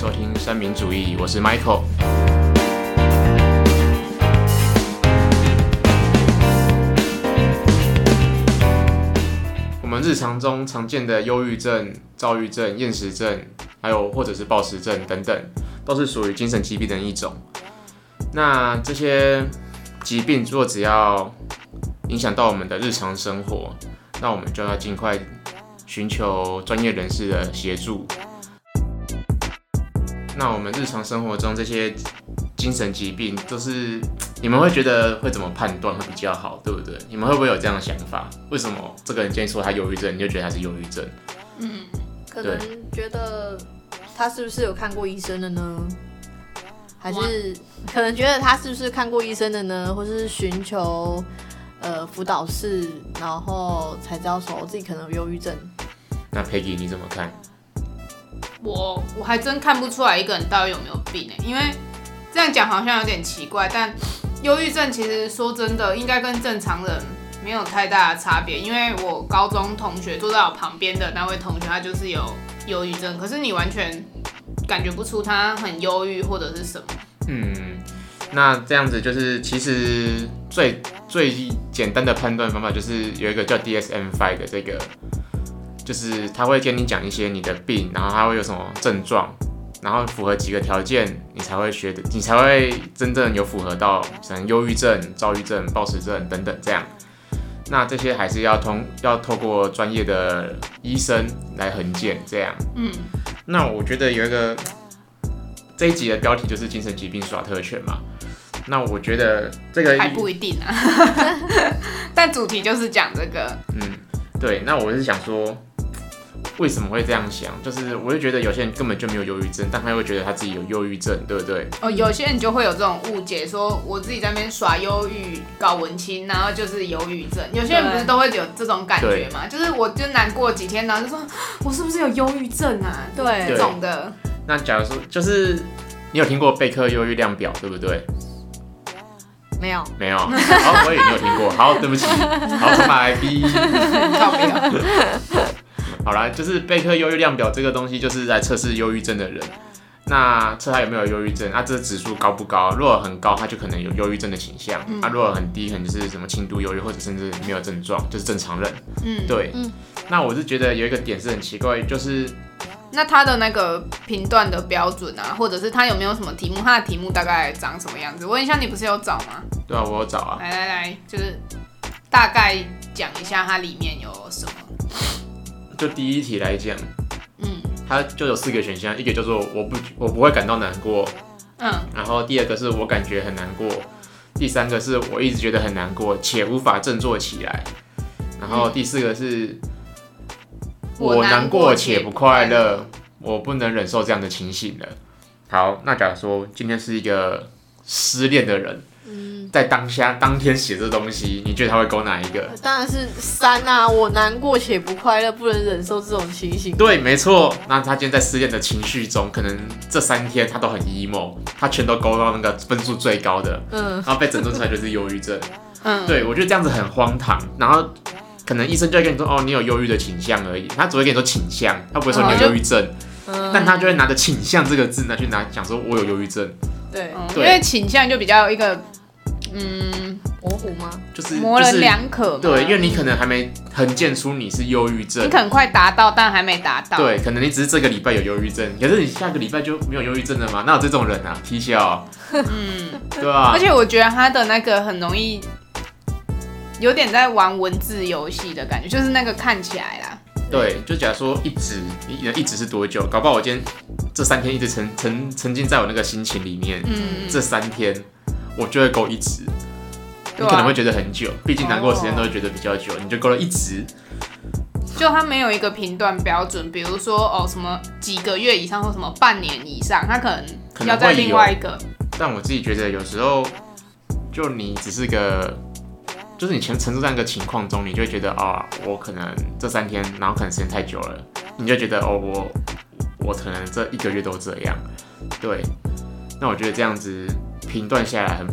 收听三民主义，我是 Michael。我们日常中常见的忧郁症、躁郁症、厌食症，还有或者是暴食症等等，都是属于精神疾病的一种。那这些疾病如果只要影响到我们的日常生活，那我们就要尽快寻求专业人士的协助。那我们日常生活中这些精神疾病，都是你们会觉得会怎么判断会比较好，对不对？你们会不会有这样的想法？为什么这个人今天说他忧郁症，你就觉得他是忧郁症？嗯，可能觉得他是不是有看过医生的呢？还是可能觉得他是不是看过医生的呢？或是寻求呃辅导室，然后才知道说自己可能有忧郁症。那 Peggy 你怎么看？我我还真看不出来一个人到底有没有病呢？因为这样讲好像有点奇怪，但忧郁症其实说真的，应该跟正常人没有太大的差别。因为我高中同学坐在我旁边的那位同学，他就是有忧郁症，可是你完全感觉不出他很忧郁或者是什么。嗯，那这样子就是其实最最简单的判断方法就是有一个叫 DSM-5 的这个。就是他会跟你讲一些你的病，然后他会有什么症状，然后符合几个条件，你才会学的，你才会真正有符合到，像忧郁症、躁郁症、暴食症等等这样。那这些还是要通要透过专业的医生来横检这样。嗯，那我觉得有一个这一集的标题就是精神疾病耍特权嘛。那我觉得这个还不一定啊，但主题就是讲这个。嗯，对，那我是想说。为什么会这样想？就是我就觉得有些人根本就没有忧郁症，但他会觉得他自己有忧郁症，对不对？哦，有些人就会有这种误解，说我自己在那边耍忧郁、搞文青，然后就是忧郁症。有些人不是都会有这种感觉吗？就是我就难过几天，然后就说我是不是有忧郁症啊？对，这种的。那假如说，就是你有听过贝克忧郁量表，对不对？没有，没有。好，我也没有听过。好，对不起。好，重来 B。好啦，就是贝克忧郁量表这个东西，就是在测试忧郁症的人。那测他有没有忧郁症，那这个指数高不高？如果很高，他就可能有忧郁症的倾向；啊，如果很低，可能就是什么轻度忧郁，或者甚至没有症状，就是正常人。嗯，对。嗯，那我是觉得有一个点是很奇怪，就是那他的那个评断的标准啊，或者是他有没有什么题目？他的题目大概长什么样子？问一下，你不是有找吗？对啊，我有找啊。来来来，就是大概讲一下它里面有什么。就第一题来讲，嗯，它就有四个选项，一个叫做我不我不会感到难过，嗯，然后第二个是我感觉很难过，第三个是我一直觉得很难过且无法振作起来，然后第四个是我难过且不快乐，我不能忍受这样的情形了。好，那假如说今天是一个失恋的人。在当下当天写这东西，你觉得他会勾哪一个？当然是三啊！我难过且不快乐，不能忍受这种情形。对，没错。那他今天在失恋的情绪中，可能这三天他都很 emo，他全都勾到那个分数最高的，嗯，然后被诊断出来就是忧郁症。嗯，对我觉得这样子很荒唐。然后可能医生就会跟你说，哦，你有忧郁的倾向而已，他只会跟你说倾向，他不会说你有忧郁症。嗯，但他就会拿着倾向这个字呢去拿讲说我有忧郁症。对，因为倾向就比较一个。嗯，模糊吗？就是模棱两可。对，因为你可能还没横见出你是忧郁症，你可能快达到，但还没达到。对，可能你只是这个礼拜有忧郁症，可是你下个礼拜就没有忧郁症了吗？哪有这种人啊？踢笑。嗯，对啊？而且我觉得他的那个很容易，有点在玩文字游戏的感觉，就是那个看起来啦。对，就假如说一直一一直是多久？搞不好我今天这三天一直沉沉沉浸在我那个心情里面，嗯，这三天。我就会勾一直，你可能会觉得很久，毕竟难过的时间都会觉得比较久，你就勾了一直。就它没有一个评断标准，比如说哦什么几个月以上或什么半年以上，它可能要在另外一个。但我自己觉得有时候，就你只是个，就是你全沉入在一个情况中，你就会觉得啊，我可能这三天，然后可能时间太久了，你就觉得哦我我可能这一个月都这样，对。那我觉得这样子。评断下来很，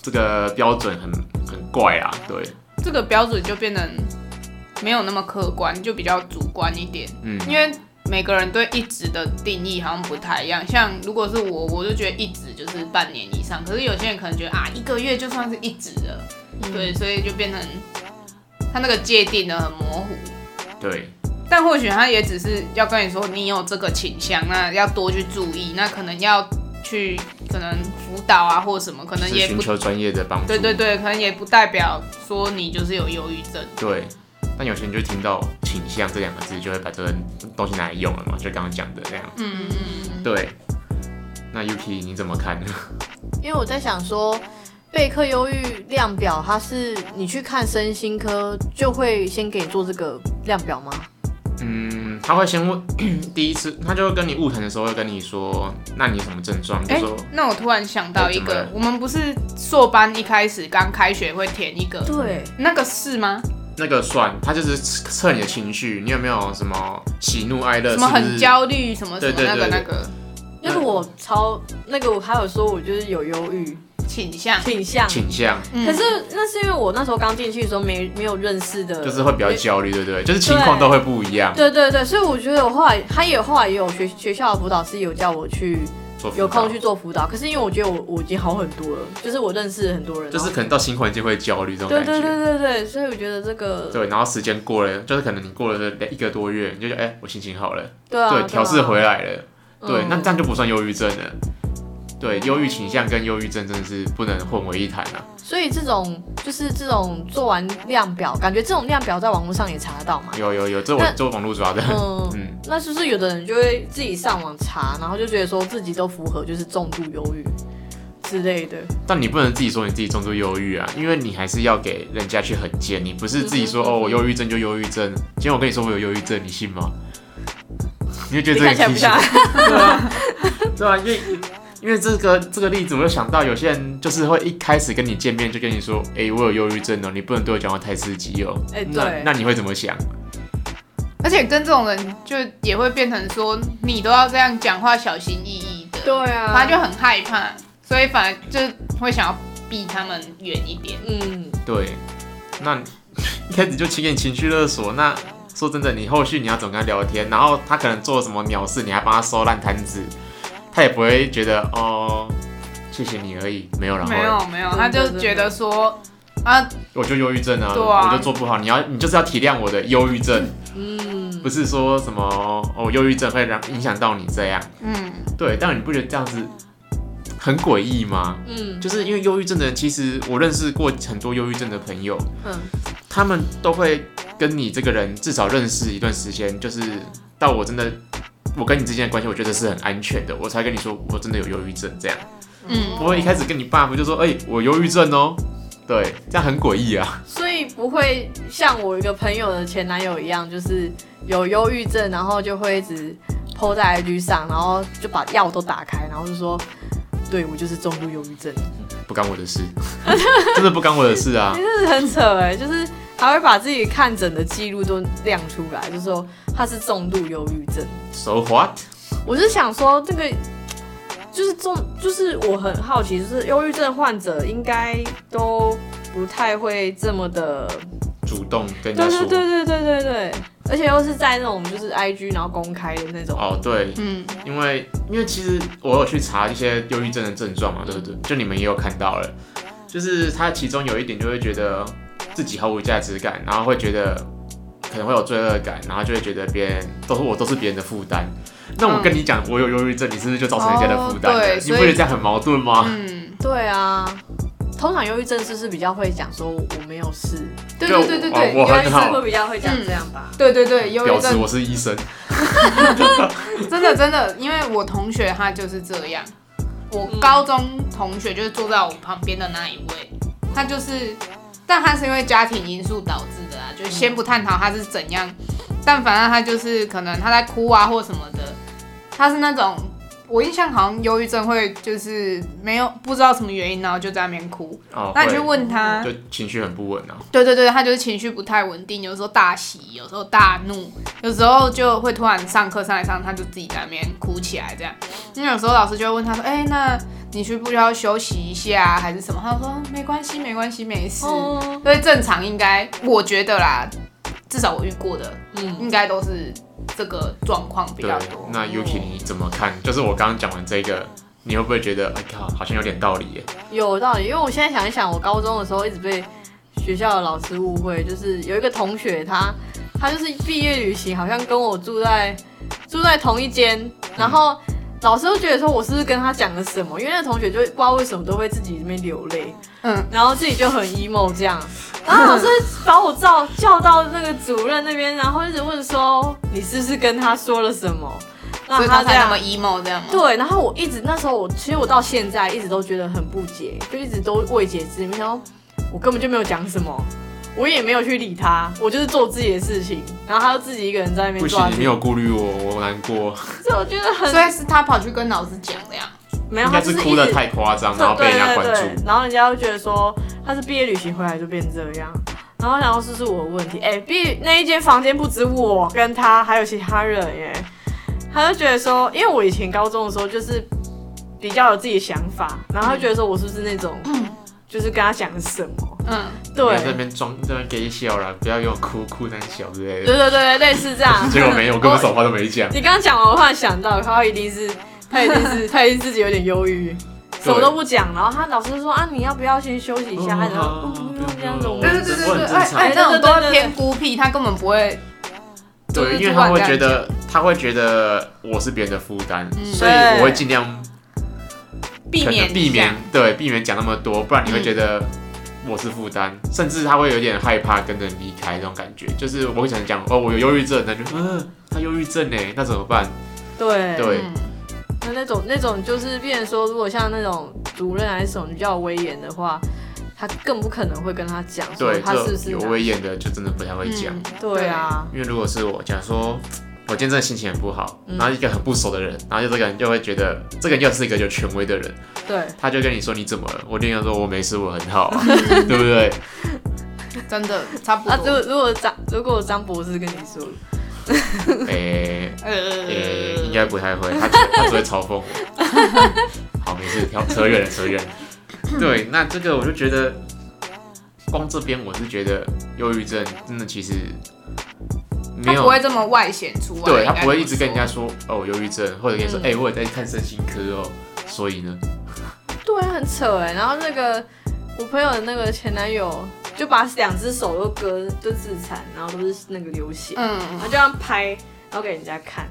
这个标准很很怪啊，对，这个标准就变得没有那么客观，就比较主观一点，嗯，因为每个人对一直的定义好像不太一样。像如果是我，我就觉得一直就是半年以上，可是有些人可能觉得啊，一个月就算是一直了，对，所以就变成他那个界定的很模糊。对，但或许他也只是要跟你说，你有这个倾向，那要多去注意，那可能要去可能辅导啊，或什么，可能也不寻求专业的帮助。对对对，可能也不代表说你就是有忧郁症。对，但有些人就听到倾向这两个字，就会把这个东西拿来用了嘛，就刚刚讲的那样。嗯嗯嗯，对，那 Yuki 你怎么看呢？因为我在想说，备课忧郁量表，它是你去看身心科就会先给你做这个量表吗？嗯，他会先问 第一次，他就会跟你误谈的时候会跟你说，那你有什么症状？就哎、说那我突然想到一个哎怎么了，我们不是硕班一开始刚开学会填一个，对，那个是吗？那个算，他就是测你的情绪，你有没有什么喜怒哀乐？什么是不是很焦虑，什么什么那个那个那个我超那个我还有说我就是有忧郁倾向？倾向，倾向，嗯可是那是因为我那时候刚进去的时候没没有认识的，就是会比较焦虑，对不对？就是情况都会不一样。对对对，所以我觉得我后来他也后来也有学学校的辅导师有叫我去做有空去做辅导，可是因为我觉得我我已经好很多了，就是我认识很多人，就是可能到新环境会焦虑这种对对感觉。对对对，所以我觉得这个对，然后时间过了，就是可能你过了一个多月，你就觉得哎、我心情好了，对啊，对，调试回来，来了，对，嗯那这样就不算忧郁症了。对，忧郁倾向跟忧郁症真的是不能混为一谈啊。所以这种就是这种做完量表，感觉这种量表在网络上也查得到嘛。有有有，这我做网络抓的。嗯，嗯，那是不是有的人就会自己上网查，然后就觉得说自己都符合，就是重度忧郁之类的？但你不能自己说你自己重度忧郁啊，因为你还是要给人家去很见，你不是自己说嗯哦，我忧郁症就忧郁症。今天我跟你说我有忧郁症，你信吗？你就觉得这个看起来不像，对啊，对啊，因为因为这个这个例子，我就想到有些人就是会一开始跟你见面就跟你说，哎、我有忧郁症哦，你不能对我讲话太刺激哦。哎那对那你会怎么想？而且跟这种人就也会变成说，你都要这样讲话，小心翼翼的，对啊，他就很害怕，所以反而就会想要避他们远一点。嗯，对，那 一开始就请给你情绪勒索，那说真的，你后续你要怎么跟他聊天？然后他可能做了什么鸟事，你还帮他收烂摊子，他也不会觉得哦，谢谢你而已，没有然后没有没有，他就觉得说啊，我就忧郁症啊，对啊。我就做不好，你要你就是要体谅我的忧郁症，嗯，不是说什么哦忧郁症会让影响到你这样，嗯，对，但你不觉得这样子很诡异吗？嗯。就是因为忧郁症的人，其实我认识过很多忧郁症的朋友，嗯。他们都会跟你这个人至少认识一段时间，就是到我真的我跟你之间的关系，我觉得是很安全的，我才跟你说我真的有忧郁症这样，嗯，不会一开始跟你爸不就说哎、我忧郁症哦，对，这样很诡异啊。所以不会像我一个朋友的前男友一样，就是有忧郁症，然后就会一直 PO 在 IG 上，然后就把药都打开，然后就说，对我就是重度忧郁症，不干我的事，真的不干我的事啊！真的是很扯哎，就是还会把自己看诊的记录都亮出来，就说他是重度忧郁症。So what？我是想说这个。就是重，就是我很好奇，就是忧郁症患者应该都不太会这么的主动跟人对家说。对对对对对对，而且又是在那种就是 I G 然后公开的那种。哦，对，嗯，因为因为其实我有去查一些忧郁症的症状嘛，对不对？就你们也有看到了，就是他其中有一点就会觉得自己毫无价值感，然后会觉得可能会有罪恶感，然后就会觉得别人都是我都是别人的负担。那我跟你讲，我有忧郁症，你是不是就造成人家的负担对所以觉得这样很矛盾吗？嗯，对啊，通常忧郁症是不是比较会讲说我没有事？对对对对就对，我很好忧郁症会比较会讲这样吧？对对对，忧郁症表示我是医生，真的真的，因为我同学他就是这样，我高中同学就是坐在我旁边的那一位，他就是，但他是因为家庭因素导致的啊，就先不探讨他是怎样，但反正他就是可能他在哭啊或什么的，他是那种。我印象好像忧郁症会就是没有不知道什么原因，然后就在那边哭。哦，那你去问他，就情绪很不稳啊。对对对，他就是情绪不太稳定，有时候大喜，有时候大怒，有时候就会突然上课上来上，他就自己在那边哭起来这样。因为有时候老师就会问他说：“哎、那你需不需要休息一下啊还是什么？”他说：“没关系，没关系，没事。哦，所以正常应该，我觉得啦，至少我遇过的，嗯，应该都是这个状况比对较多。，那 Yuki 你怎么看？就是我刚刚讲完这个，你会不会觉得，哎靠，好像有点道理耶？有道理，因为我现在想一想，我高中的时候一直被学校的老师误会，就是有一个同学他他就是毕业旅行，好像跟我住在住在同一间，然后老师都觉得说我是不是跟他讲了什么，因为那个同学就不知道为什么都会自己这边流泪，嗯，然后自己就很 emo 这样，然后老师把我叫叫到那个主任那边，然后一直问说你是不是跟他说了什么，所以让这样他才那么 emo 这样吗？对，然后我一直那时候我其实我到现在一直都觉得很不解，就一直都未解之谜。然后我根本就没有讲什么，我也没有去理他，我就是做自己的事情，然后他就自己一个人在那边不行，你没有顾虑我，我难过。这我觉得很所以是他跑去跟老师讲的呀。没有，应他就是哭的太夸张，对然后被人家关对对对注。然后人家就觉得说他是毕业旅行回来就变这样，然后然后是不是我的问题？哎，毕那一间房间不止我跟他，还有其他人耶。他就觉得说，因为我以前高中的时候就是比较有自己的想法，然后他就觉得说我是不是那种，就是跟他讲什么，嗯，对在那边装，在那边给笑了，不要给我哭哭胆小之类对的。对对，类似这样。结果没有，我根本什么话都没讲。你刚刚讲完，我突然想到，他一定是 他一定是他一定自己有点忧郁，什么都不讲。然后他老师说啊，你要不要先休息一下？他就说哦嗯不用这样子，我对们对对对对，哎哎，那种都会对对对对偏孤僻，他根本不会。对，因为他会觉得，他会觉得我是别人的负担，嗯所以我会尽量可避免避免，对避免讲那么多，不然你会觉得我是负担，甚至他会有点害怕跟人离开这种感觉。就是我会想讲哦，我有忧郁症，那就嗯，他忧郁症呢，那怎么办？对对嗯那那种那种就是变成说，如果像那种主任还是什么比较威严的话，他更不可能会跟他讲说对，他是不是有威严的就真的不太会讲。嗯对啊，因为如果是我，假如说我今天真的心情很不好，嗯然后一个很不熟的人，然后就这个人就会觉得这个人又是一个有权威的人，对，他就跟你说你怎么了，我一定要说我没事，我很好啊，对不对？真的差不啊，如果多。如果张如果张博士跟你说，诶、呃诶、应该不太会，他只他只会嘲讽我。好，没事，跳扯远了，扯远了。对，那这个我就觉得，光这边我是觉得忧郁症真的其实没他有不会这么外显出来，对他不会一直跟人家说哦忧郁症，或者跟你说嗯哎、我也在看身心科哦，所以呢，对啊，很扯哎。然后那个我朋友的那个前男友就把两只手都割，就自残，然后都是那个流血，嗯，然后就这样拍，然后给人家看。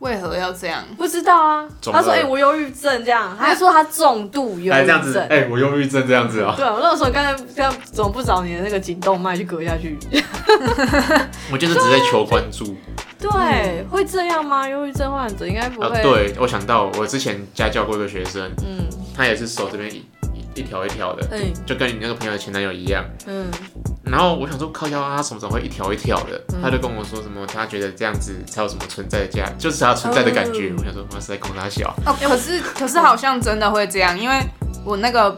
为何要这样？不知道啊，他说：“哎、二我忧郁症这样。”他说他重度忧哎郁症。哎、我忧郁症这样子啊，对，我那个时候刚才刚怎么不找你的那个颈动脉去割下去？我就是只在求关注对，会这样吗？忧郁症患者应该不啊。会。，对，我想到我之前家教过一个学生，嗯他也是手这边一一一条一条的，嗯就跟你那个朋友的前男友一样。嗯，然后我想说靠腰啊，他什么时候会一条一条的？嗯他就跟我说什么，他觉得这样子才有什么存在的价，就是他存在的感觉。哦我想说，我是在供他小，哦，可是可是好像真的会这样，因为我那个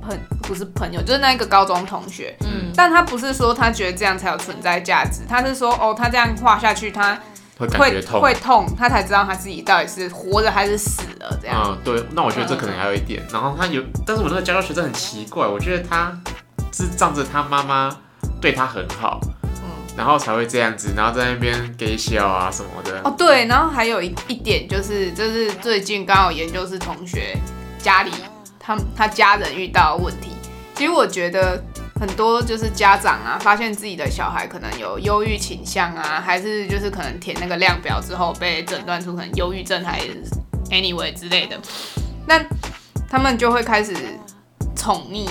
朋不是朋友，就是那个高中同学，嗯但他不是说他觉得这样才有存在价值，他是说哦，他这样画下去，他会感会觉痛。会痛，他才知道他自己到底是活着还是死了这样。嗯，对，那我觉得这可能还有一点。然后他有，但是我那个家教学生很奇怪，我觉得他是仗着他妈妈对他很好，嗯。然后才会这样子，然后在那边给笑啊什么的。哦，对，然后还有一一点就是，就是最近刚好研究室同学家里他他家人遇到的问题，其实我觉得很多就是家长啊，发现自己的小孩可能有忧郁倾向啊，还是就是可能填那个量表之后被诊断出可能忧郁症还是 anyway 之类的，那他们就会开始宠溺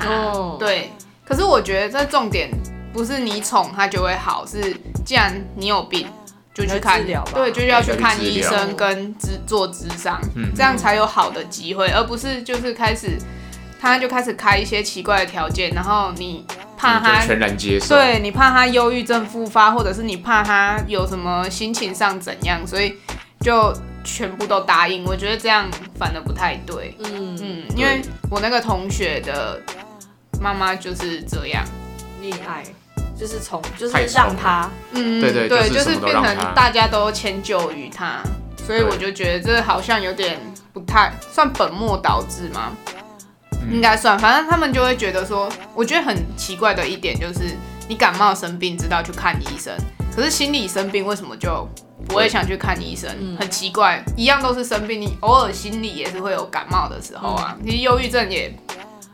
他，哦对。可是我觉得这重点不是你宠他就会好，是既然你有病就去看对，就是要去看医生跟治做智商，嗯这样才有好的机会，而不是就是开始他就开始开一些奇怪的条件，然后你怕他你全然接受。对你怕他忧郁症复发，或者是你怕他有什么心情上怎样，所以就全部都答应。我觉得这样反而不太对。嗯，嗯，因为我那个同学的妈妈就是这样，溺爱就是从就是太宠了。让他嗯，对对对，就是变么都让他成大家都迁就于他，所以我就觉得这好像有点不太算本末倒置吗？嗯。应该算，反正他们就会觉得说，我觉得很奇怪的一点就是，你感冒生病知道去看医生，可是心理生病为什么就不会想去看医生？嗯。很奇怪，一样都是生病，你偶尔心里也是会有感冒的时候啊。其实忧郁症也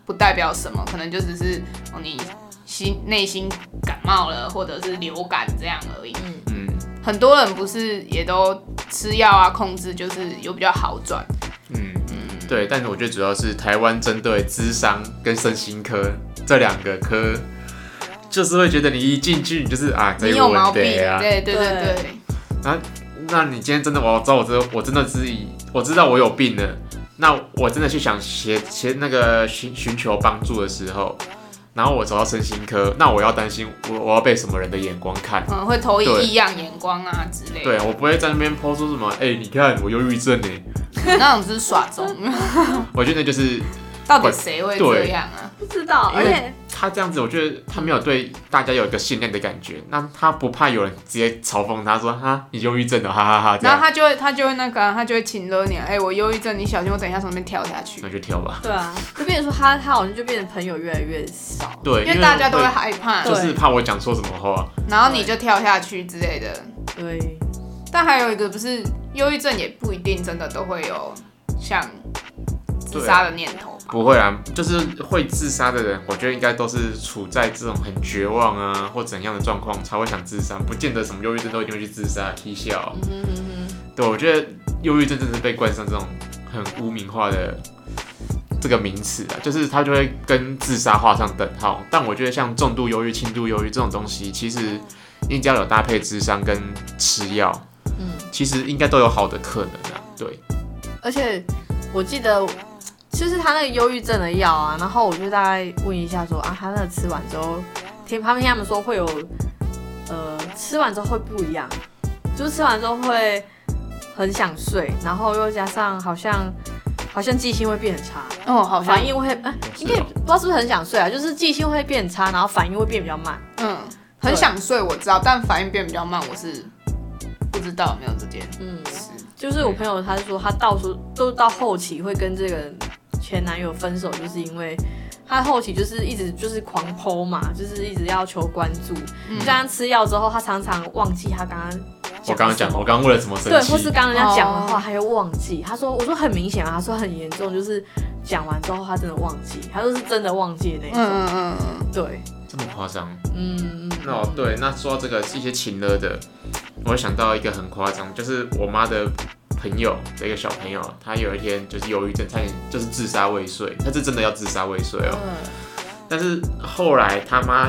不代表什么，可能就只是哦你心内心感冒了，或者是流感这样而已。嗯。很多人不是也都吃药啊控制，就是有比较好转。嗯。嗯，对，但是我觉得主要是台湾针对智商跟身心科这两个科，就是会觉得你一进去你就是啊，你有毛病，啊，对对对对。啊，那你今天真的我知道我知道我真的是以我知道我有病了，那我真的去想写写那个寻寻求帮助的时候，然后我走到身心科，那我要担心我我要被什么人的眼光看？嗯，会投以异样眼光啊之类的。对我不会在那边抛出什么，哎、你看我忧郁症呢，那种只是耍中，我觉得就是到底谁会这样啊？不知道，而且他这样子，我觉得他没有对大家有一个信任的感觉，那他不怕有人直接嘲讽他说哈你忧郁症了，哈哈哈 然后他就会他就会那个啊、他就会请了你，哎、我忧郁症，你小心我等一下从那边跳下去那，就跳吧。对啊，就变成说他他好像就变成朋友越来越少。对，因为大家都会会害怕，就是怕我讲错什么话。然后你就跳下去之类的。对，但还有一个不是忧郁症，也不一定真的都会有像自杀的念头吧。不会啊，就是会自杀的人，我觉得应该都是处在这种很绝望啊或怎样的状况才会想自杀，不见得什么忧郁症都一定会去自杀、踢笑。嗯哼嗯哼，对，我觉得忧郁症真的是被冠上这种很污名化的这个名词啊，就是它就会跟自杀画上等号。但我觉得像重度忧郁、轻度忧郁这种东西，其实你只要有搭配智商跟吃药，嗯，其实应该都有好的可能啊。对，而且我记得就是他那个忧郁症的药啊，然后我就大概问一下说啊，他那个吃完之后，听他们听他们说会有，呃，吃完之后会不一样，就是吃完之后会很想睡，然后又加上好像好像记性会变很差，哦，好像反应会，呃，应该也不知道是不是很想睡啊，就是记性会变差，然后反应会变比较慢。嗯，很想睡，我知道，但反应变比较慢，我是不知道有没有这件嗯，事。就是我朋友他是说他到时候都到后期会跟这个前男友分手，就是因为他后期就是一直就是狂剖嘛，就是一直要求关注。嗯这样吃药之后，他常常忘记他刚刚我刚刚讲，我刚刚为了什么生气对，或是刚刚人家讲的话，哦他又忘记。他说：“我说很明显啊，他说很严重，就是讲完之后他真的忘记，他说是真的忘记的那种。嗯嗯嗯对，这么夸张？嗯嗯，那哦，对，那说到这个一些情勒的，我会想到一个很夸张，就是我妈的朋友的一个小朋友，他有一天就是忧郁症，差点就是自杀未遂，他是真的要自杀未遂哦。嗯但是后来他妈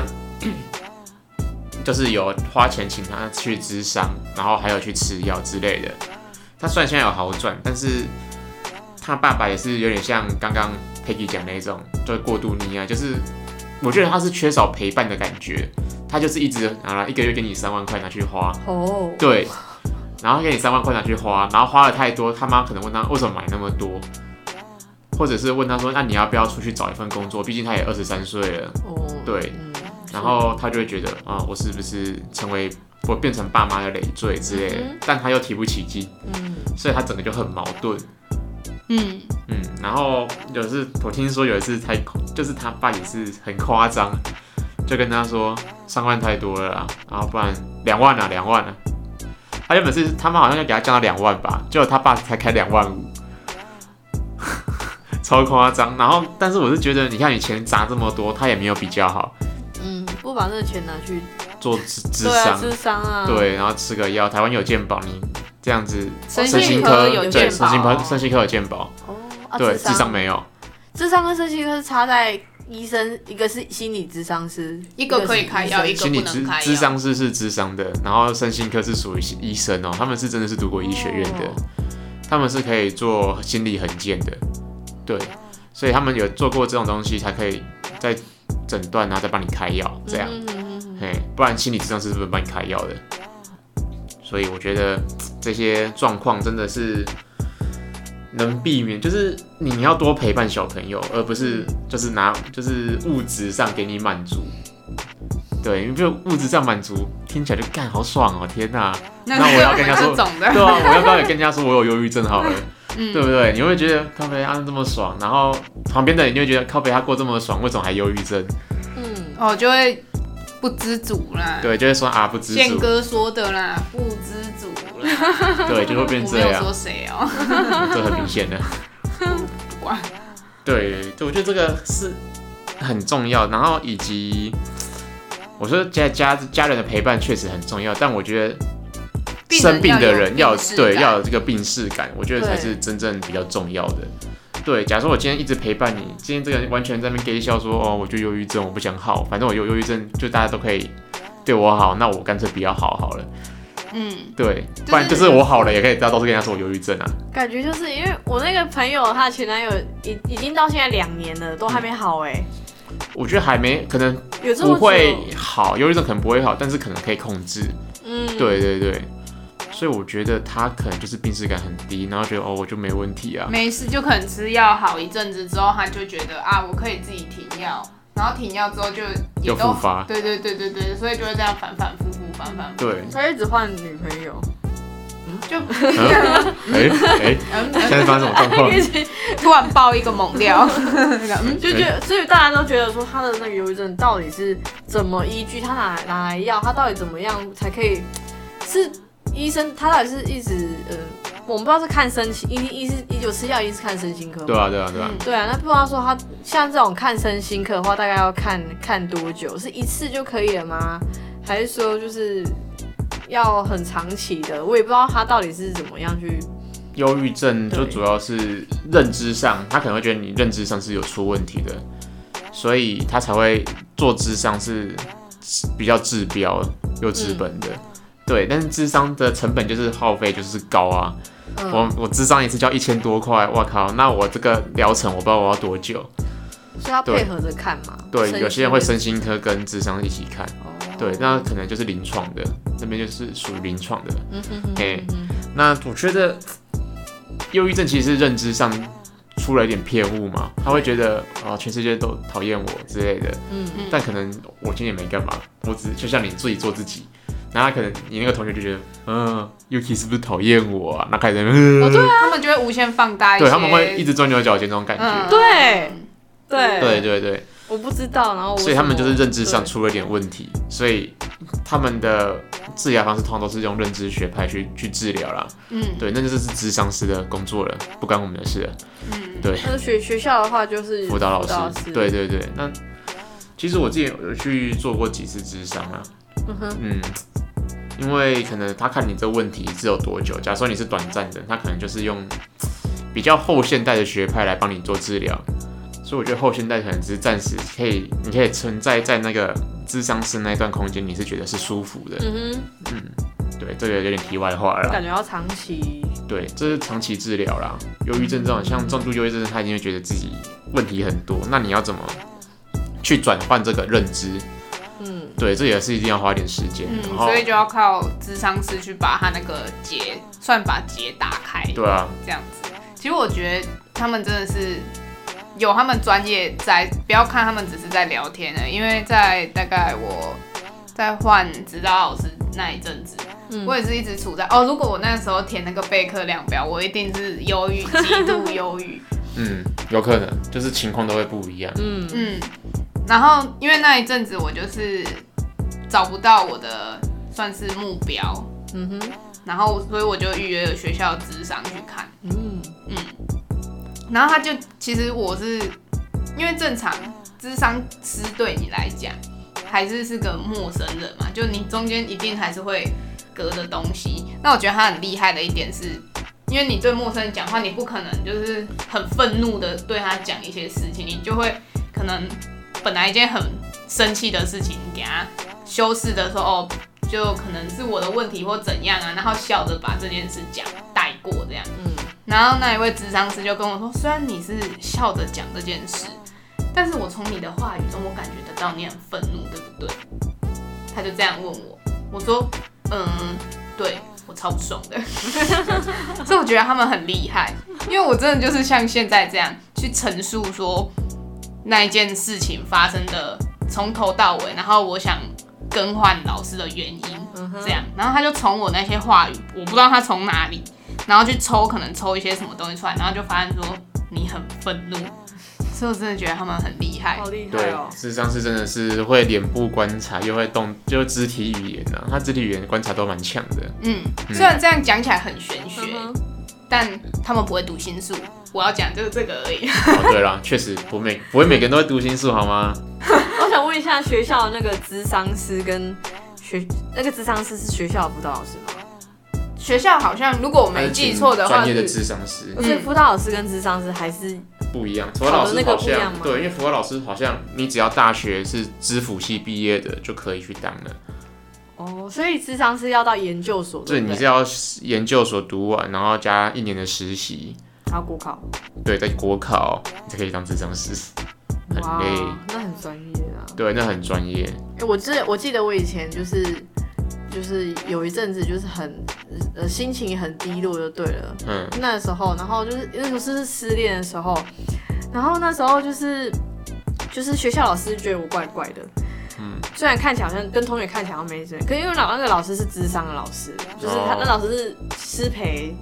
就是有花钱请他去治伤，然后还有去吃药之类的。他虽然现在有好转，但是他爸爸也是有点像刚刚 Peggy 讲那种，就是过度溺爱，就是我觉得他是缺少陪伴的感觉。他就是一直拿了一个月给你三万块拿去花，哦，对，然后给你三万块拿去花，然后花了太多，他妈可能问他为什么买那么多，或者是问他说，那你要不要出去找一份工作？毕竟他也二十三岁了。哦，对嗯，然后他就会觉得啊，我是不是成为我变成爸妈的累赘之类的？嗯但他又提不起劲，嗯所以他整个就很矛盾。嗯，嗯，然后有一次我听说有一次他就是他爸也是很夸张，就跟他说三万太多了啦，然后不然两万啊两万啊。他原本是他妈好像要给他降到两万吧，结果他爸才开两万五，超夸张。然后但是我是觉得，你看你钱砸这么多，他也没有比较好，嗯，不把这个钱拿去做智智商。智商啊，对，然后吃个药，台湾有健保，你这样子。身身心科有健身心科保，身心科有健保，哦，啊对，智智商没有，智商跟身心科是差在医生，一个是心理智商师，一个可以开药一个心理智不能开药。智商师是智商的，然后身心科是属于医生哦，他们是真的是读过医学院的，哦。他们是可以做心理横件的，对，所以他们有做过这种东西，才可以在诊断然后，再帮你开药这样，嗯嗯嗯嗯嘿，不然心理智商师是不能帮你开药的。所以我觉得这些状况真的是能避免，就是你要多陪伴小朋友，而不是就是拿就是物质上给你满足。对，因为就物质上满足听起来就干好爽哦，天哪！那那我要跟人家说对啊，我要不要也跟人家说我有忧郁症好了，嗯对不对？你会觉得靠北安这么爽，然后旁边的人就会觉得靠北他过这么爽，为什么还忧郁症？嗯，哦，就会不知足啦。对，就会说啊不知足，宪哥说的啦，不知足啦。对，就会变这样我没有说，谁哦、这很明显的。不管对，对，我觉得这个是很重要，然后以及我说家家家人的陪伴确实很重要，但我觉得生病的人要对要有这个病视感，我觉得才是真正比较重要的。对，假如我今天一直陪伴你，今天这个人完全在那边给笑说哦，我就忧郁症，我不想好，反正我有忧郁症，就大家都可以对我好，那我干脆不要好好了。嗯，对，是不然就是我好了，也可以大家都是跟人家说我忧郁症啊。感觉就是因为我那个朋友，她的前男友已已经到现在两年了，都还没好哎、我觉得还没可能有这么会好，忧郁症可能不会好，但是可能可以控制。嗯，对对对，所以我觉得他可能就是病耻感很低，然后觉得哦我就没问题啊。没事就可能吃药好一阵子之后，他就觉得啊，我可以自己停药，然后停药之后就也又都复发对对对对对，所以就会这样反反复复，反反复复。对，他一直换女朋友，就嗯，哎哎，嗯现在发生什么状况？突然爆一个猛料，嗯 就觉得，所以大家都觉得说他的那个忧郁症到底是怎么依据，他哪哪来药，他到底怎么样才可以？是医生他到底是一直呃，我们不知道是看身心，一一是一九吃药，一是看身心科。对啊对啊对啊，对啊，那不知道说他像这种看身心科的话，大概要看看多久？是一次就可以了吗？还是说就是要很长期的？我也不知道他到底是怎么样去。忧郁症就主要是认知上，他可能会觉得你认知上是有出问题的，所以他才会做智商是比较治标又治本的。对，但是智商的成本就是耗费就是高啊，嗯我我智商一次就要一千多块，我靠，那我这个疗程我不知道我要多久。所以要配合着看嘛。对，有些人会身心科跟智商一起看，哦对，那可能就是临床的，那边就是属于临床的。嗯哼哼嘿哼哼那我觉得忧郁症其实是认知上出了一点偏误嘛，他会觉得啊、全世界都讨厌我之类的，嗯嗯但可能我今天也没干嘛，我只就像你自己做自己。然后他可能你那个同学就觉得，嗯，Yuki 是不是讨厌我啊？那开始嗯，哦对啊他们就会无限放大一些，对他们会一直钻牛角尖这种感觉。嗯对对对对对，我不知道，然后我所以他们就是认知上出了点问题，所以他们的治疗方式通常都是用认知学派去去治疗啦。嗯对，那就是智商师的工作了，不关我们的事了。嗯对，但是学学校的话就是辅导老师，师对，对对。那其实我自己有去做过几次智商啊，嗯因为可能他看你这个问题是有多久，假如说你是短暂的，他可能就是用比较后现代的学派来帮你做治疗，所以我觉得后现代可能只是暂时可以，你可以存在在那个智商室那一段空间，你是觉得是舒服的，嗯嗯，对，这个有点题外话了哼，啦，感觉要长期，对，这是长期治疗啦。忧郁症这种像重度忧郁症，他一定会觉得自己问题很多，那你要怎么去转换这个认知？嗯，对，这也是一定要花点时间。嗯，然后所以就要靠智商师去把他那个结，算把结打开，对啊，这样子。其实我觉得他们真的是有他们专业在，不要看他们只是在聊天的，因为在大概我在换指导老师那一阵子，嗯我也是一直处在哦，如果我那时候填那个备课量表，我一定是忧郁，极度忧郁。嗯，有可能就是情况都会不一样。嗯嗯，然后因为那一阵子我就是找不到我的算是目标，嗯哼，然后所以我就预约了学校的智商去看，嗯。嗯，然后他就其实我是因为正常智商师对你来讲还是是个陌生人嘛，就你中间一定还是会隔着东西。那我觉得他很厉害的一点是，因为你对陌生人讲话，你不可能就是很愤怒的对他讲一些事情，你就会可能本来一件很生气的事情，你给他修饰的说哦，就可能是我的问题或怎样啊，然后笑着把这件事讲带过这样。嗯然后那一位智商师就跟我说，虽然你是笑着讲这件事，但是我从你的话语中，我感觉得到你很愤怒，对不对？他就这样问我，我说，嗯，对我超不爽的。所以我觉得他们很厉害，因为我真的就是像现在这样去陈述说那一件事情发生的从头到尾，然后我想更换老师的原因，嗯这样，然后他就从我那些话语，我不知道他从哪里，然后去抽，可能抽一些什么东西出来，然后就发现说你很愤怒，所以我真的觉得他们很厉害好。厉害对哦，！智商是真的是会脸部观察，又会动，就肢体语言啊，他肢体语言观察都蛮强的。嗯，虽然这样讲起来很玄学，但他们不会读心术。我要讲就是这个而已。哦，对啦，确实不每不会每个人都会读心术，好吗？我想问一下，学校的那个智商师跟学那个智商师是学校的辅导老师吗？学校好像如果我没记错的话是，专业的智商师所以辅导老师跟智商师还是不一样。辅导老师那个好不一样吗像对，因为辅导老师好像你只要大学是知辅系毕业的就可以去当了，哦，所以智商是要到研究所，对？你是要研究所读完，然后加一年的实习，还要国考，对，在国考你才可以当智商师，很哇累。，那很专业啊。对，那很专业。欸我记我记得我以前就是就是有一阵子就是很呃心情很低落就对了，嗯，那时候，然后就是那时候是失恋的时候，然后那时候就是就是学校老师觉得我怪怪的，嗯，虽然看起来好像跟同学看起来好像没什么，可因为老那个老师是智商的老师，就是他、哦。那老师是师培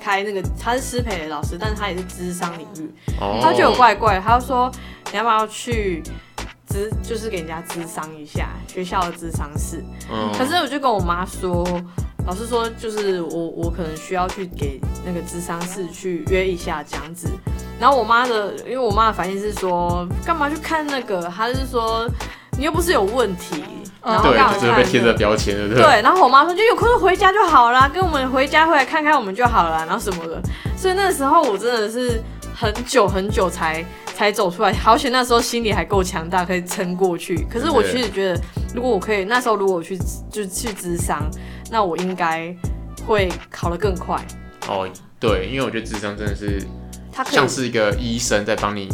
开那个他是师培的老师，但是他也是智商领域，哦，他就有怪怪，他就说你要不要去咨就是给人家智商一下学校的智商室，嗯，可是我就跟我妈说，老师说就是我我可能需要去给那个智商室去约一下这样子。然后我妈的，因为我妈的反应是说，干嘛去看那个？她是说你又不是有问题，然后对干嘛，就是被贴着标签的，对不对？对，然后我妈说就有空就回家就好啦，跟我们回家回来看看我们就好了，然后什么的。所以那时候我真的是很久很久才才走出来，好险那时候心里还够强大，可以撑过去。可是我其实觉得，如果我可以那时候如果我去就去智商，那我应该会考得更快。哦，对，因为我觉得智商真的是像是一个医生在帮你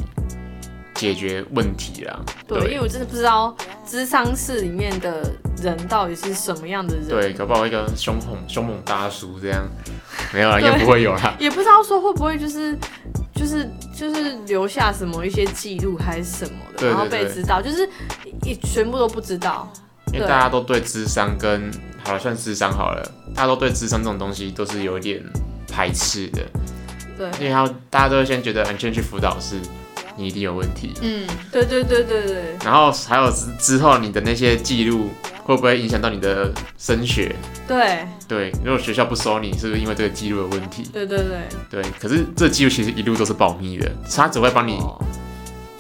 解决问题啦。对，因为我真的不知道智商室里面的人到底是什么样的人，对，搞不好一个凶猛凶猛大叔这样，没有啦，应该不会有啦。也不知道说会不会就是就是就是留下什么一些记录还是什么的，然后被知道，就是也全部都不知道。因为大家都对智商跟好了算智商好了，大家都对智商这种东西都是有一点排斥的，对。因为他大家都会先觉得你先去辅导室，你一定有问题，嗯，对对对对对。然后还有之之后你的那些记录会不会影响到你的升学？对。对，如果学校不收你，是不是因为这个记录有问题？对对对，对，可是这记录其实一路都是保密的，他只会帮你，哦。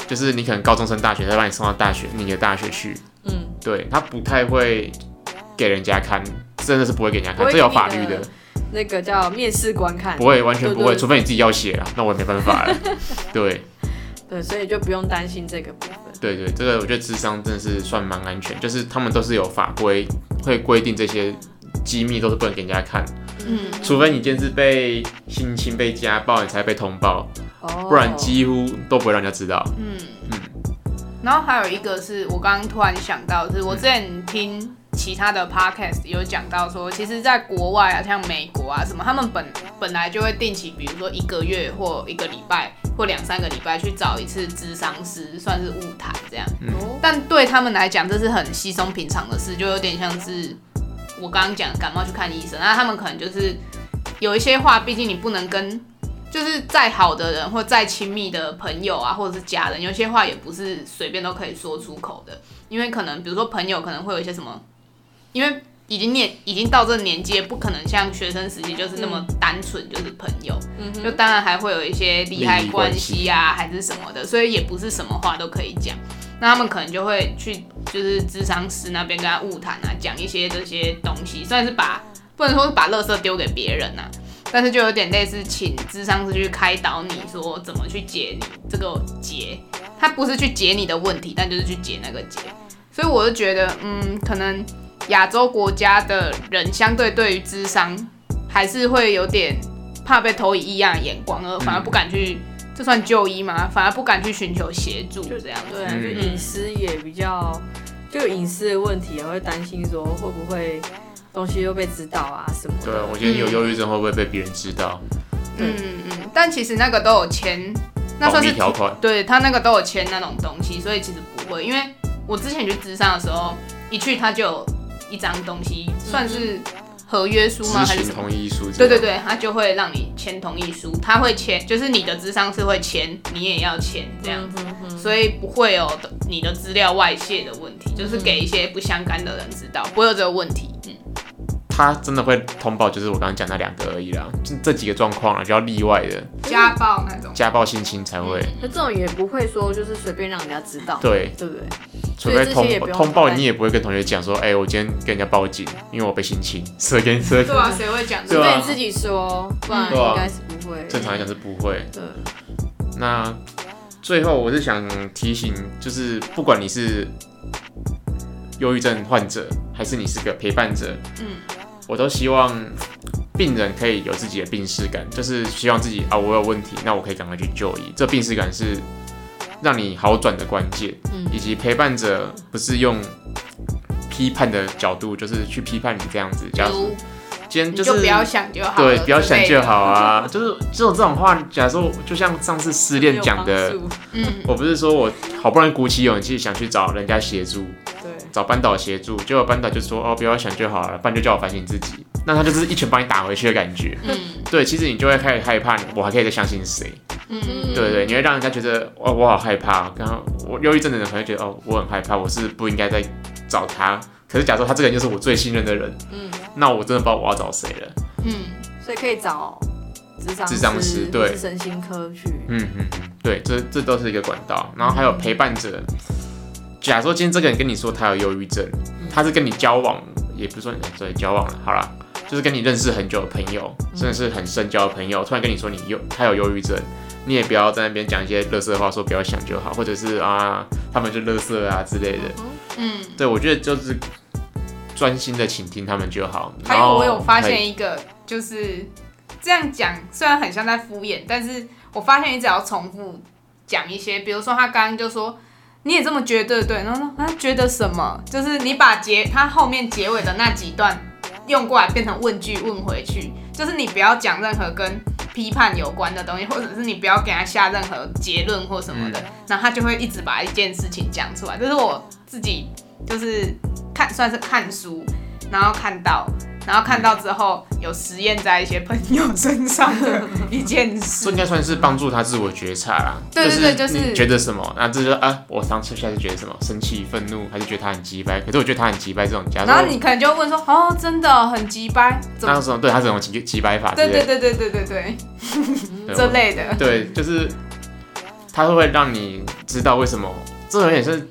就是你可能高中升大学，他把你送到大学你的大学去，嗯，对他不太会给人家看，真的是不会给人家看，这有法律的，那个叫面试官看。不，会完全不会，除非你自己要写啊，那我也没办法了。对对，所以就不用担心这个部分。对对，这个我觉得智商真的是算蛮安全，就是他们都是有法规会规定这些机密都是不能给人家看，嗯，除非你今天是被性侵、被家暴，你才被通报，哦，不然几乎都不会让人家知道。嗯嗯然后还有一个是我刚刚突然想到，是我之前听其他的 podcast 有讲到说，其实，在国外啊，像美国啊什么，他们本本来就会定期，比如说一个月或一个礼拜或两三个礼拜去找一次咨商师，算是误谈这样。哦但对他们来讲，这是很稀松平常的事，就有点像是我刚刚讲感冒去看医生，那他们可能就是有一些话，毕竟你不能跟就是再好的人或再亲密的朋友啊，或者是家人，有些话也不是随便都可以说出口的，因为可能比如说朋友可能会有一些什么，因为已经年已经到这个年纪，不可能像学生时期就是那么单纯就是朋友，就当然还会有一些利害关关系啊，还是什么的，所以也不是什么话都可以讲。那他们可能就会去就是智商师那边跟他误谈啊，讲一些这些东西，算是把不能说是把垃圾丢给别人呐、但是就有点类似请智商师去开导你说怎么去解你这个结，他不是去解你的问题，但就是去解那个结。所以我就觉得，嗯，可能亚洲国家的人相对对于智商还是会有点怕被投以异样的眼光，而反而不敢去，这算就医吗？反而不敢去寻求协助就这样子。对就隐私也比较，就有隐私的问题，也会担心说会不会东西又被知道啊什么对，的。我觉得你有忧郁症会不会被别人知道？嗯嗯，但其实那个都有签，那算是密条款。对他那个都有签那种东西，所以其实不会。因为我之前去智商的时候，一去他就有一张东西，算是合约书吗？还知情是什么？同意书，对对，对，他就会让你签同意书，他会签，就是你的智商是会签，你也要签这样。子，嗯所以不会有你的资料外泄的问题，就是给一些不相干的人知道，不会有这个问题。嗯，他真的会通报，就是我刚刚讲那两个而已啦，就这几个状况啊，就要例外的，家暴那种，家暴性侵才会，那这种也不会说就是随便让人家知道，对，对不对？除非所以这些也通通报，你也不会跟同学讲说，哎、我今天跟人家报警，因为我被性侵，谁跟谁对啊，谁会讲这个？对啊除非你自己说，不然应该是不会。正常来讲是不会。对，那最后我是想提醒，就是不管你是忧郁症患者，还是你是个陪伴者，嗯，我都希望病人可以有自己的病视感，就是希望自己啊，我有问题，那我可以赶快去就医。这病视感是让你好转的关键，嗯以及陪伴者不是用批判的角度，就是去批判你这样子。假如今天就是就不要想就好，对，不要想就好。啊，就是这种这种话，假如说就像上次失恋讲的嗯，我不是说我好不容易鼓起勇气想去找人家协助，对，找班导协助，结果班导就说哦不要想就好了，不然就叫我反省自己，那他就是一拳把你打回去的感觉。嗯对，其实你就会开始害怕，我还可以再相信谁？嗯对对，你会让人家觉得哦我好害怕，刚刚我忧郁症的人可能会觉得哦我很害怕，我是不应该再找他。可是假如说他这个人就是我最信任的人，嗯，那我真的不知道我要找谁了。嗯，所以可以找智商智商师对或是身心科去。嗯嗯嗯，对，这这都是一个管道。然后还有陪伴者，假如说今天这个人跟你说他有忧郁症，他是跟你交往，也不是说对交往了，好了，就是跟你认识很久的朋友，真的是很深交的朋友，突然跟你说你有他有忧郁症，你也不要在那边讲一些乐色话，说不要想就好，或者是啊他们就乐色啊之类的。嗯，对我觉得就是专心的倾听他们就好。还有我有发现一个，就是这样讲，虽然很像在敷衍，但是我发现你只要重复讲一些，比如说他刚刚就说你也这么觉得，对，然后说啊觉得什么？就是你把结他后面结尾的那几段用过来变成问句问回去，就是你不要讲任何跟批判有关的东西，或者是你不要给他下任何结论或什么的，然后他就会一直把一件事情讲出来。这是我自己就是看算是看书，然后看到，然后看到之后有实验在一些朋友身上的一件事这事应。该算是帮助他自我觉察啦。对对对就是你觉得什么，那这就啊，我当时现在是觉得什么，生气、愤怒，还是觉得他很急掰？可是我觉得他很急掰这种，假如说然后你可能就会问说，哦，真的很急掰？那什么，对他这种急急掰法之对对对对对对对，对这类的。对，就是他会让你知道为什么，这有点是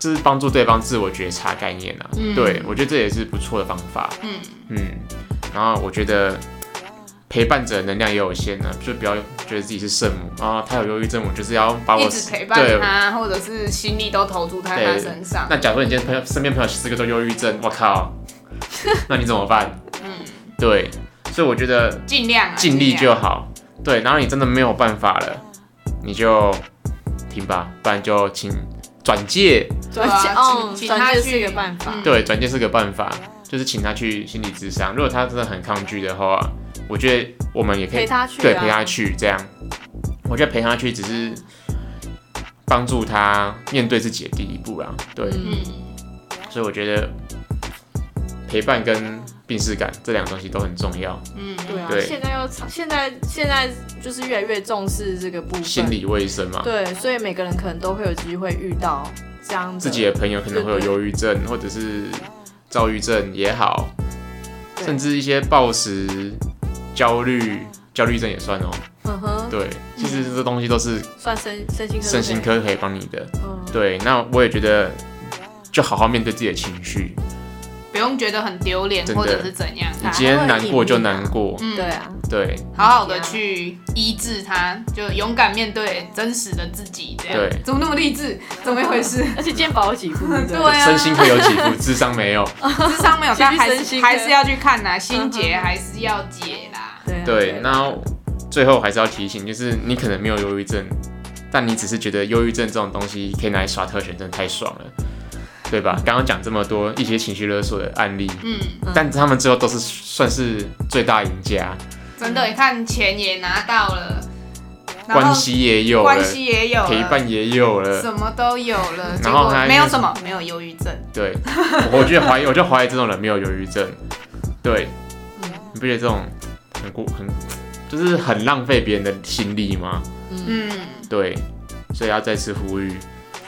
就是帮助对方自我觉察概念啊。嗯对我觉得这也是不错的方法。嗯嗯，然后我觉得陪伴者能量也有限呢，就不要觉得自己是圣母啊，他有忧郁症，我就是要把我一直陪伴对他，或者是心力都投注在他身上。那假如你今天朋友身边朋友十个都忧郁症，我靠，那你怎么办？嗯，对，所以我觉得尽量啊尽力就好。对，然后你真的没有办法了，你就停吧，不然就请转介。转介哦，转介是一个办法。嗯对，转介是个办法，就是请他去心理咨商。如果他真的很抗拒的话，我觉得我们也可以陪他去啊对陪他去这样。我觉得陪他去只是帮助他面对自己的第一步啦。对，嗯嗯，所以我觉得陪伴跟病视感这两个东西都很重要。嗯，对啊，对现在又现在现在就是越来越重视这个部分。心理卫生嘛，对，所以每个人可能都会有机会遇到这样的自己的朋友可能会有忧郁症或者是躁郁症也好，甚至一些暴食、焦虑、焦虑症也算哦。嗯哼，对，其实这东西都是算身身心科身心科可以帮你的。嗯，对，那我也觉得就好好面对自己的情绪，不用觉得很丢脸真的。或者是怎样，你今天难过就难过，嗯。对，啊，对。好好的去医治它，就勇敢面对真实的自己，这样。对。怎么那么励志？怎么一回事？而且肩膀有几副，对不对？对啊。身心会有起伏，智商没有。智商没有，但还是还是要去看呐，心结还是要解啦。对啊对，那最后还是要提醒，就是你可能没有忧郁症，但你只是觉得忧郁症这种东西可以拿来耍特权，真的太爽了，对吧？刚刚讲这么多一些情绪勒索的案例，嗯，但他们最后都是算是最大赢家，真的，你看钱也拿到了，关系也有了关，系也有了，陪伴也有了，什么都有了，然后没有什么，没有忧郁症。对，我觉得怀疑，我就怀疑这种人没有忧郁症，对，你不觉得这种很过很就是很浪费别人的心力吗？嗯，对，所以要再次呼吁，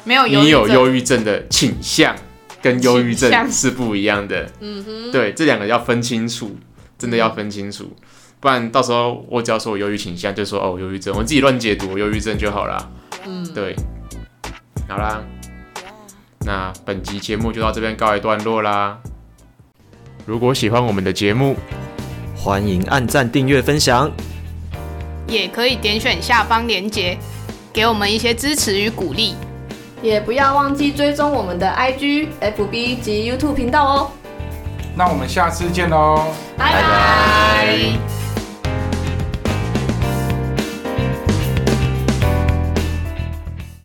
没有你有症忧郁症的倾向，跟忧郁症是不一样的。嗯哼，对，这两个要分清楚，真的要分清楚，不然到时候我只要说我忧郁倾向，就说哦我忧郁症，我自己乱解读我忧郁症就好啦。嗯，对，好啦，那本集节目就到这边告一段落啦。如果喜欢我们的节目，欢迎按赞、订阅、分享。也可以点选下方链接，给我们一些支持与鼓励。也不要忘记追踪我们的 IG、FB 及 YouTube 频道哦。那我们下次见喽。拜拜拜。